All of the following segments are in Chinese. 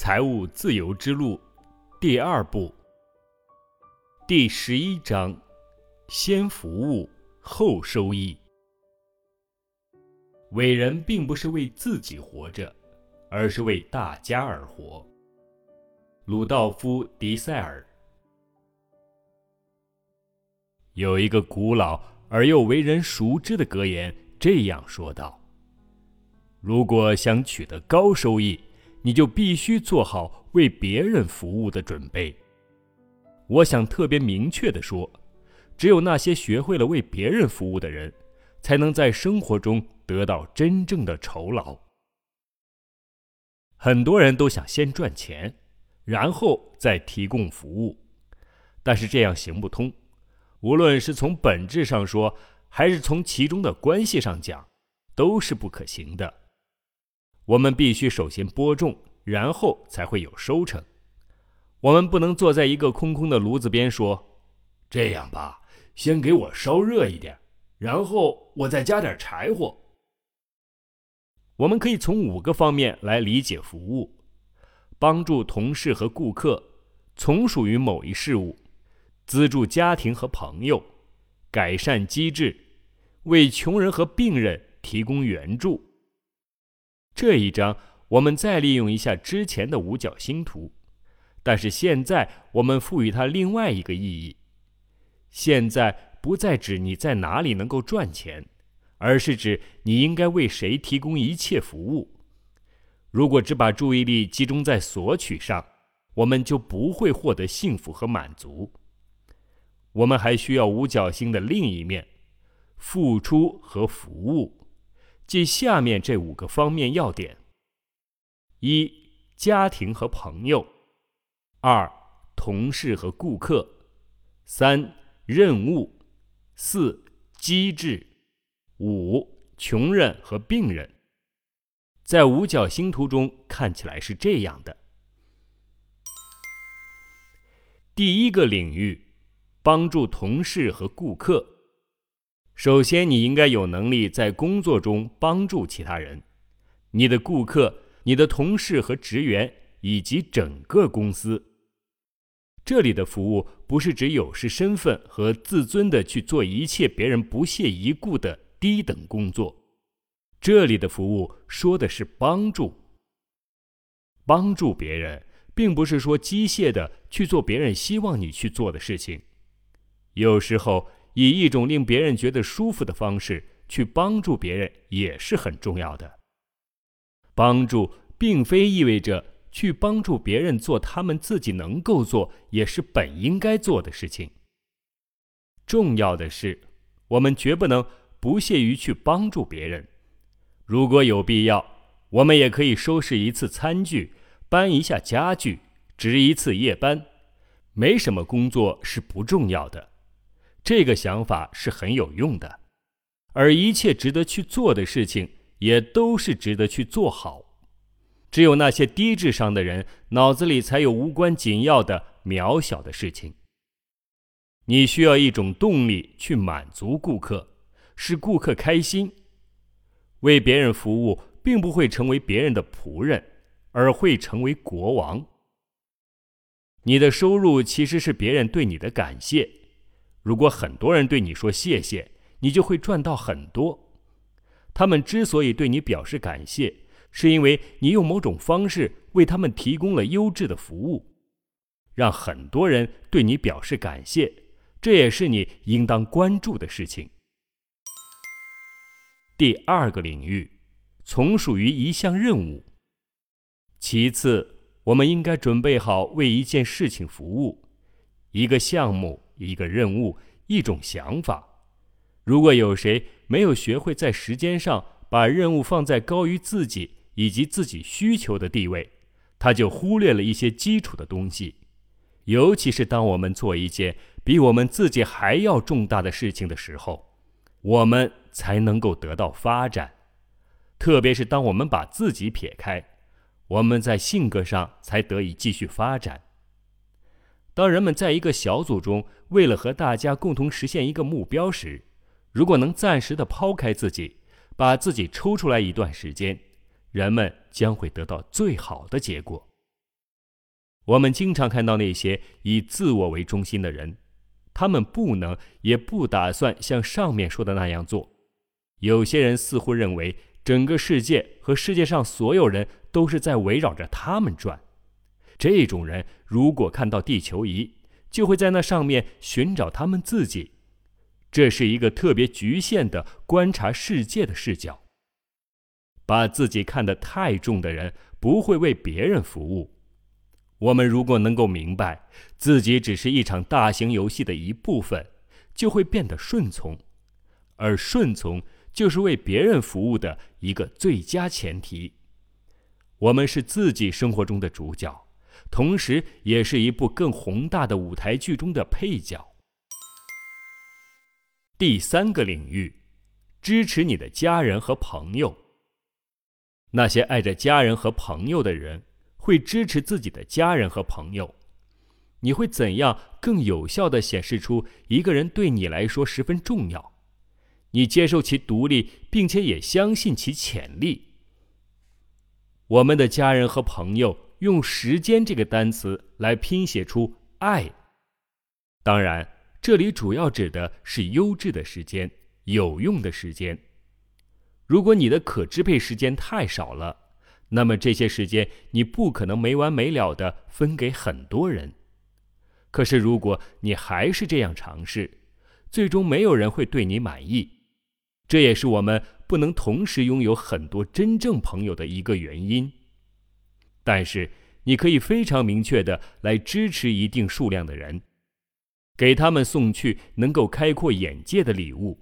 财务自由之路第二部第十一章：先服务后收益。伟人并不是为自己活着，而是为大家而活。鲁道夫·迪塞尔有一个古老而又为人熟知的格言，这样说道：“如果想取得高收益。”你就必须做好为别人服务的准备。我想特别明确的说，只有那些学会了为别人服务的人，才能在生活中得到真正的酬劳。很多人都想先赚钱，然后再提供服务，但是这样行不通。无论是从本质上说，还是从其中的关系上讲，都是不可行的。我们必须首先播种，然后才会有收成。我们不能坐在一个空空的炉子边说：“这样吧，先给我烧热一点，然后我再加点柴火。”我们可以从五个方面来理解服务：帮助同事和顾客，从属于某一事物，资助家庭和朋友，改善机制，为穷人和病人提供援助。这一章我们再利用一下之前的五角星图，但是现在我们赋予它另外一个意义。现在不再指你在哪里能够赚钱，而是指你应该为谁提供一切服务。如果只把注意力集中在索取上，我们就不会获得幸福和满足。我们还需要五角星的另一面：付出和服务。即下面这五个方面要点：一、家庭和朋友；二、同事和顾客；三、任务；四、机制；五、穷人和病人。在五角星图中看起来是这样的。第一个领域，帮助同事和顾客。首先，你应该有能力在工作中帮助其他人，你的顾客、你的同事和职员，以及整个公司。这里的服务不是指有失身份和自尊的去做一切别人不屑一顾的低等工作，这里的服务说的是帮助。帮助别人，并不是说机械的去做别人希望你去做的事情，有时候。以一种令别人觉得舒服的方式去帮助别人也是很重要的。帮助并非意味着去帮助别人做他们自己能够做也是本应该做的事情。重要的是，我们绝不能不屑于去帮助别人。如果有必要，我们也可以收拾一次餐具，搬一下家具，值一次夜班。没什么工作是不重要的。这个想法是很有用的，而一切值得去做的事情也都是值得去做好。只有那些低智商的人脑子里才有无关紧要的渺小的事情。你需要一种动力去满足顾客，使顾客开心。为别人服务，并不会成为别人的仆人，而会成为国王。你的收入其实是别人对你的感谢。如果很多人对你说谢谢，你就会赚到很多。他们之所以对你表示感谢，是因为你用某种方式为他们提供了优质的服务。让很多人对你表示感谢，这也是你应当关注的事情。第二个领域，从属于一项任务。其次，我们应该准备好为一件事情服务，一个项目。一个任务，一种想法。如果有谁没有学会在时间上把任务放在高于自己以及自己需求的地位，他就忽略了一些基础的东西。尤其是当我们做一件比我们自己还要重大的事情的时候，我们才能够得到发展。特别是当我们把自己撇开，我们在性格上才得以继续发展。当人们在一个小组中，为了和大家共同实现一个目标时，如果能暂时的抛开自己，把自己抽出来一段时间，人们将会得到最好的结果。我们经常看到那些以自我为中心的人，他们不能也不打算像上面说的那样做。有些人似乎认为整个世界和世界上所有人都是在围绕着他们转。这种人如果看到地球仪，就会在那上面寻找他们自己。这是一个特别局限的观察世界的视角。把自己看得太重的人，不会为别人服务。我们如果能够明白自己只是一场大型游戏的一部分，就会变得顺从，而顺从就是为别人服务的一个最佳前提。我们是自己生活中的主角，同时也是一部更宏大的舞台剧中的配角。第三个领域，支持你的家人和朋友。那些爱着家人和朋友的人，会支持自己的家人和朋友。你会怎样更有效地显示出一个人对你来说十分重要？你接受其独立，并且也相信其潜力。我们的家人和朋友用“时间”这个单词来拼写出“爱”。当然，这里主要指的是优质的时间、有用的时间。如果你的可支配时间太少了，那么这些时间你不可能没完没了的分给很多人。可是如果你还是这样尝试，最终没有人会对你满意。这也是我们不能同时拥有很多真正朋友的一个原因。但是你可以非常明确的来支持一定数量的人，给他们送去能够开阔眼界的礼物，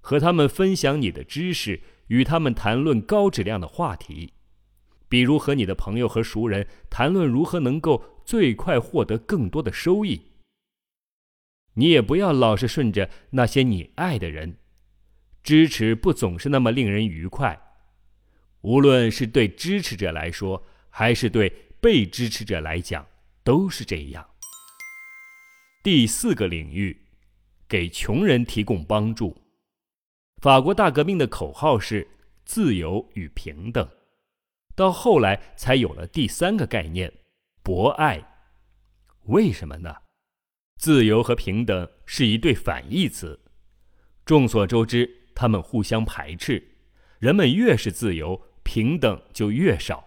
和他们分享你的知识。与他们谈论高质量的话题，比如和你的朋友和熟人谈论如何能够最快获得更多的收益。你也不要老是顺着那些你爱的人，支持不总是那么令人愉快。无论是对支持者来说，还是对被支持者来讲，都是这样。第四个领域，给穷人提供帮助。法国大革命的口号是“自由与平等”，到后来才有了第三个概念“博爱”。为什么呢？自由和平等是一对反义词，众所周知，他们互相排斥。人们越是自由，平等就越少；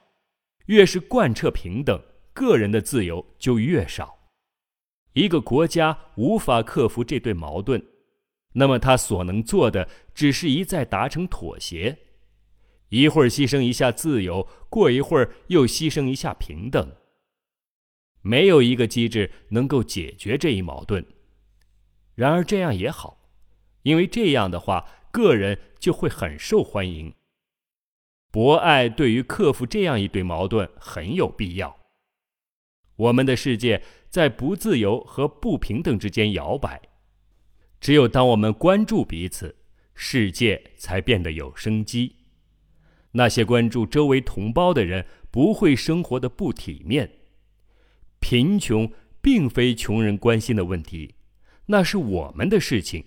越是贯彻平等，个人的自由就越少。一个国家无法克服这对矛盾。那么他所能做的，只是一再达成妥协，一会儿牺牲一下自由，过一会儿又牺牲一下平等。没有一个机制能够解决这一矛盾。然而这样也好，因为这样的话，个人就会很受欢迎。博爱对于克服这样一对矛盾很有必要。我们的世界在不自由和不平等之间摇摆。只有当我们关注彼此，世界才变得有生机。那些关注周围同胞的人不会生活的不体面。贫穷并非穷人关心的问题，那是我们的事情。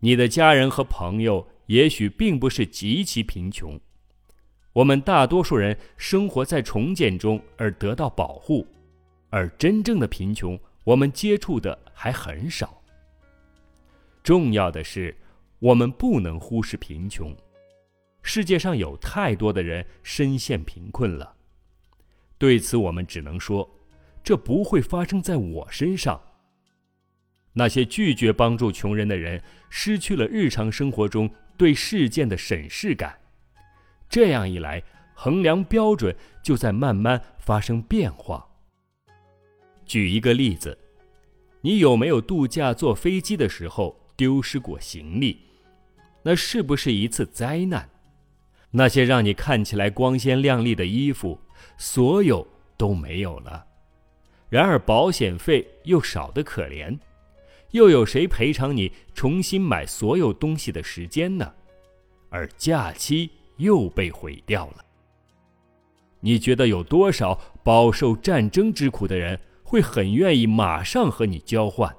你的家人和朋友也许并不是极其贫穷，我们大多数人生活在重建中而得到保护，而真正的贫穷。我们接触的还很少。重要的是，我们不能忽视贫穷。世界上有太多的人深陷贫困了。对此，我们只能说，这不会发生在我身上。那些拒绝帮助穷人的人，失去了日常生活中对事件的审视感。这样一来，衡量标准就在慢慢发生变化。举一个例子，你有没有度假坐飞机的时候丢失过行李？那是不是一次灾难？那些让你看起来光鲜亮丽的衣服，所有都没有了。然而保险费又少得可怜，又有谁赔偿你重新买所有东西的时间呢？而假期又被毁掉了。你觉得有多少饱受战争之苦的人？会很愿意马上和你交换，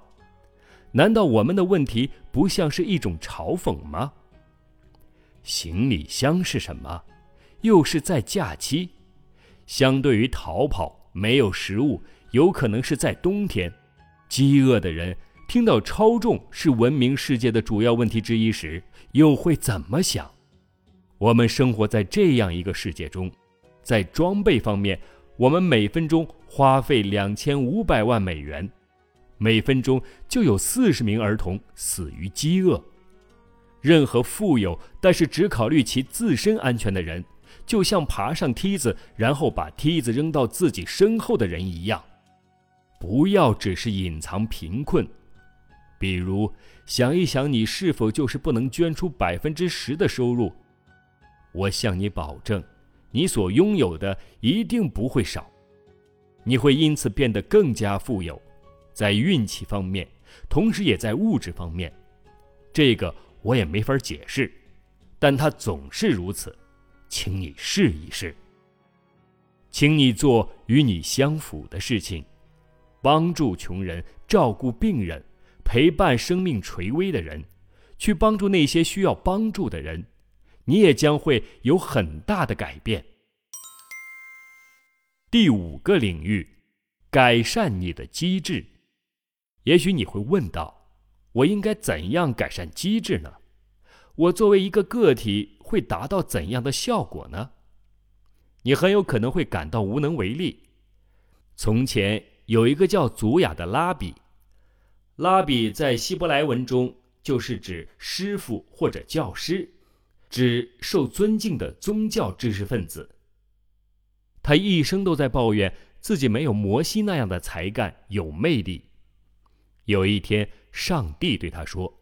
难道我们的问题不像是一种嘲讽吗？行李箱是什么？又是在假期，相对于逃跑，没有食物，有可能是在冬天。饥饿的人听到超重是文明世界的主要问题之一时，又会怎么想？我们生活在这样一个世界中，在装备方面，我们每分钟花费两千五百万美元，每分钟就有四十名儿童死于饥饿。任何富有但是只考虑其自身安全的人，就像爬上梯子然后把梯子扔到自己身后的人一样。不要只是隐藏贫困，比如想一想，你是否就是不能捐出百分之十的收入？我向你保证，你所拥有的一定不会少，你会因此变得更加富有，在运气方面，同时也在物质方面。这个我也没法解释，但它总是如此，请你试一试。请你做与你相符的事情。帮助穷人，照顾病人，陪伴生命垂危的人，去帮助那些需要帮助的人，你也将会有很大的改变。第五个领域，改善你的机制。也许你会问到：我应该怎样改善机制呢？我作为一个个体会达到怎样的效果呢？你很有可能会感到无能为力。从前。有一个叫祖雅的拉比，拉比在希伯来文中就是指师傅或者教师，指受尊敬的宗教知识分子。他一生都在抱怨自己没有摩西那样的才干有魅力。有一天，上帝对他说：“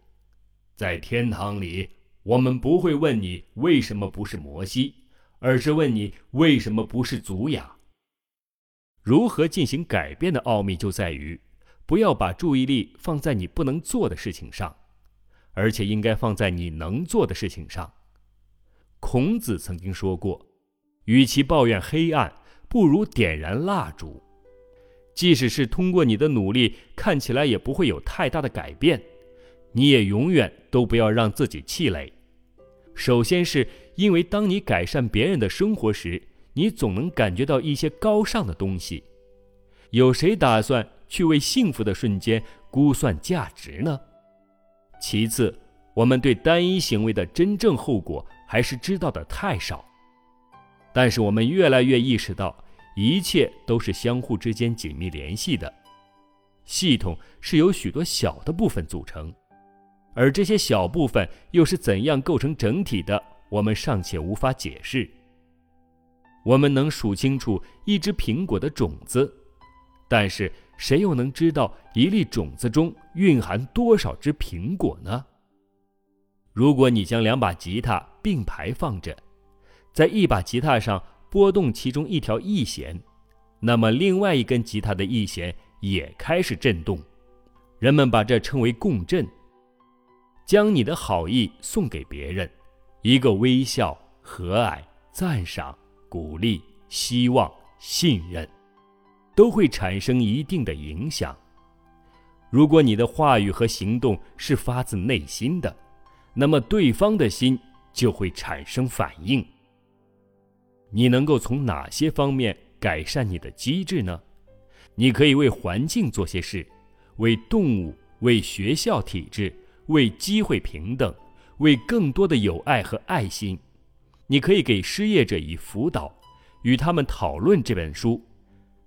在天堂里，我们不会问你为什么不是摩西，而是问你为什么不是祖雅。”如何进行改变的奥秘就在于，不要把注意力放在你不能做的事情上，而且应该放在你能做的事情上。孔子曾经说过：“与其抱怨黑暗，不如点燃蜡烛。”即使是通过你的努力看起来也不会有太大的改变，你也永远都不要让自己气馁。首先是因为当你改善别人的生活时，你总能感觉到一些高尚的东西。有谁打算去为幸福的瞬间估算价值呢？其次，我们对单一行为的真正后果还是知道的太少。但是我们越来越意识到，一切都是相互之间紧密联系的。系统是由许多小的部分组成，而这些小部分又是怎样构成整体的，我们尚且无法解释。我们能数清楚一只苹果的种子，但是谁又能知道一粒种子中蕴含多少只苹果呢？如果你将两把吉他并排放着，在一把吉他上拨动其中一条翼弦，那么另外一根吉他的翼弦也开始震动。人们把这称为共振。将你的好意送给别人，一个微笑、和蔼、赞赏。鼓励、希望、信任，都会产生一定的影响。如果你的话语和行动是发自内心的，那么对方的心就会产生反应。你能够从哪些方面改善你的机制呢？你可以为环境做些事，为动物、为学校体制、为机会平等、为更多的友爱和爱心。你可以给失业者以辅导，与他们讨论这本书，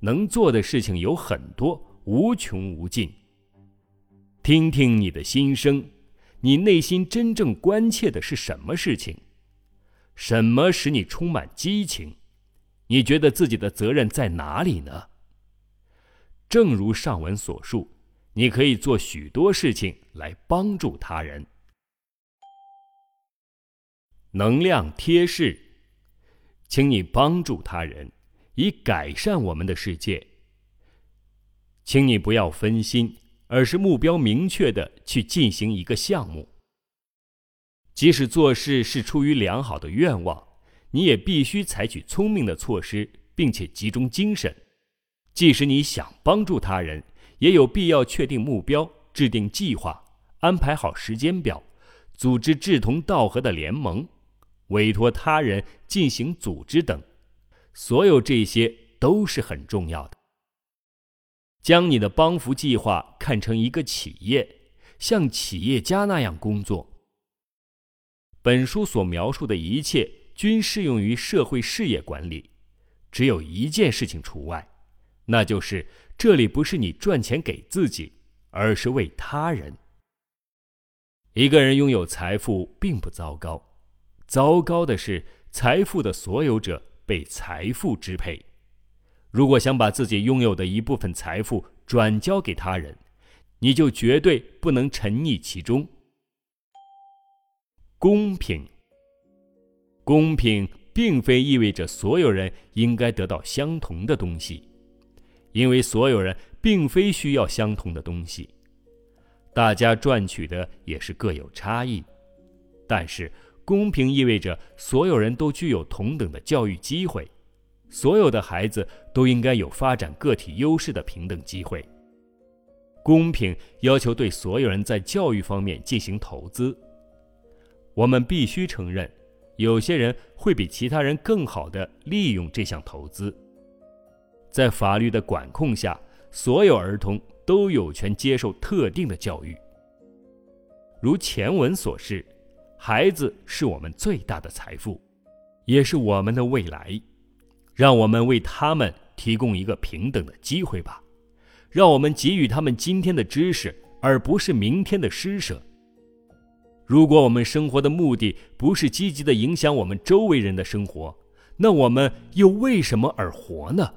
能做的事情有很多，无穷无尽。听听你的心声，你内心真正关切的是什么事情？什么使你充满激情？你觉得自己的责任在哪里呢？正如上文所述，你可以做许多事情来帮助他人。能量贴士，请你帮助他人，以改善我们的世界。请你不要分心，而是目标明确的去进行一个项目。即使做事是出于良好的愿望，你也必须采取聪明的措施，并且集中精神。即使你想帮助他人，也有必要确定目标，制定计划，安排好时间表，组织志同道合的联盟。委托他人进行组织等，所有这些都是很重要的。将你的帮扶计划看成一个企业，像企业家那样工作。本书所描述的一切均适用于社会事业管理，只有一件事情除外，那就是这里不是你赚钱给自己，而是为他人。一个人拥有财富并不糟糕，糟糕的是财富的所有者被财富支配。如果想把自己拥有的一部分财富转交给他人，你就绝对不能沉溺其中。公平，公平并非意味着所有人应该得到相同的东西，因为所有人并非需要相同的东西。大家赚取的也是各有差异，但是公平意味着所有人都具有同等的教育机会，所有的孩子都应该有发展个体优势的平等机会。公平要求对所有人在教育方面进行投资。我们必须承认，有些人会比其他人更好地利用这项投资。在法律的管控下，所有儿童。都有权接受特定的教育。如前文所示，孩子是我们最大的财富，也是我们的未来。让我们为他们提供一个平等的机会吧，让我们给予他们今天的知识，而不是明天的施舍。如果我们生活的目的不是积极的影响我们周围人的生活，那我们又为什么而活呢？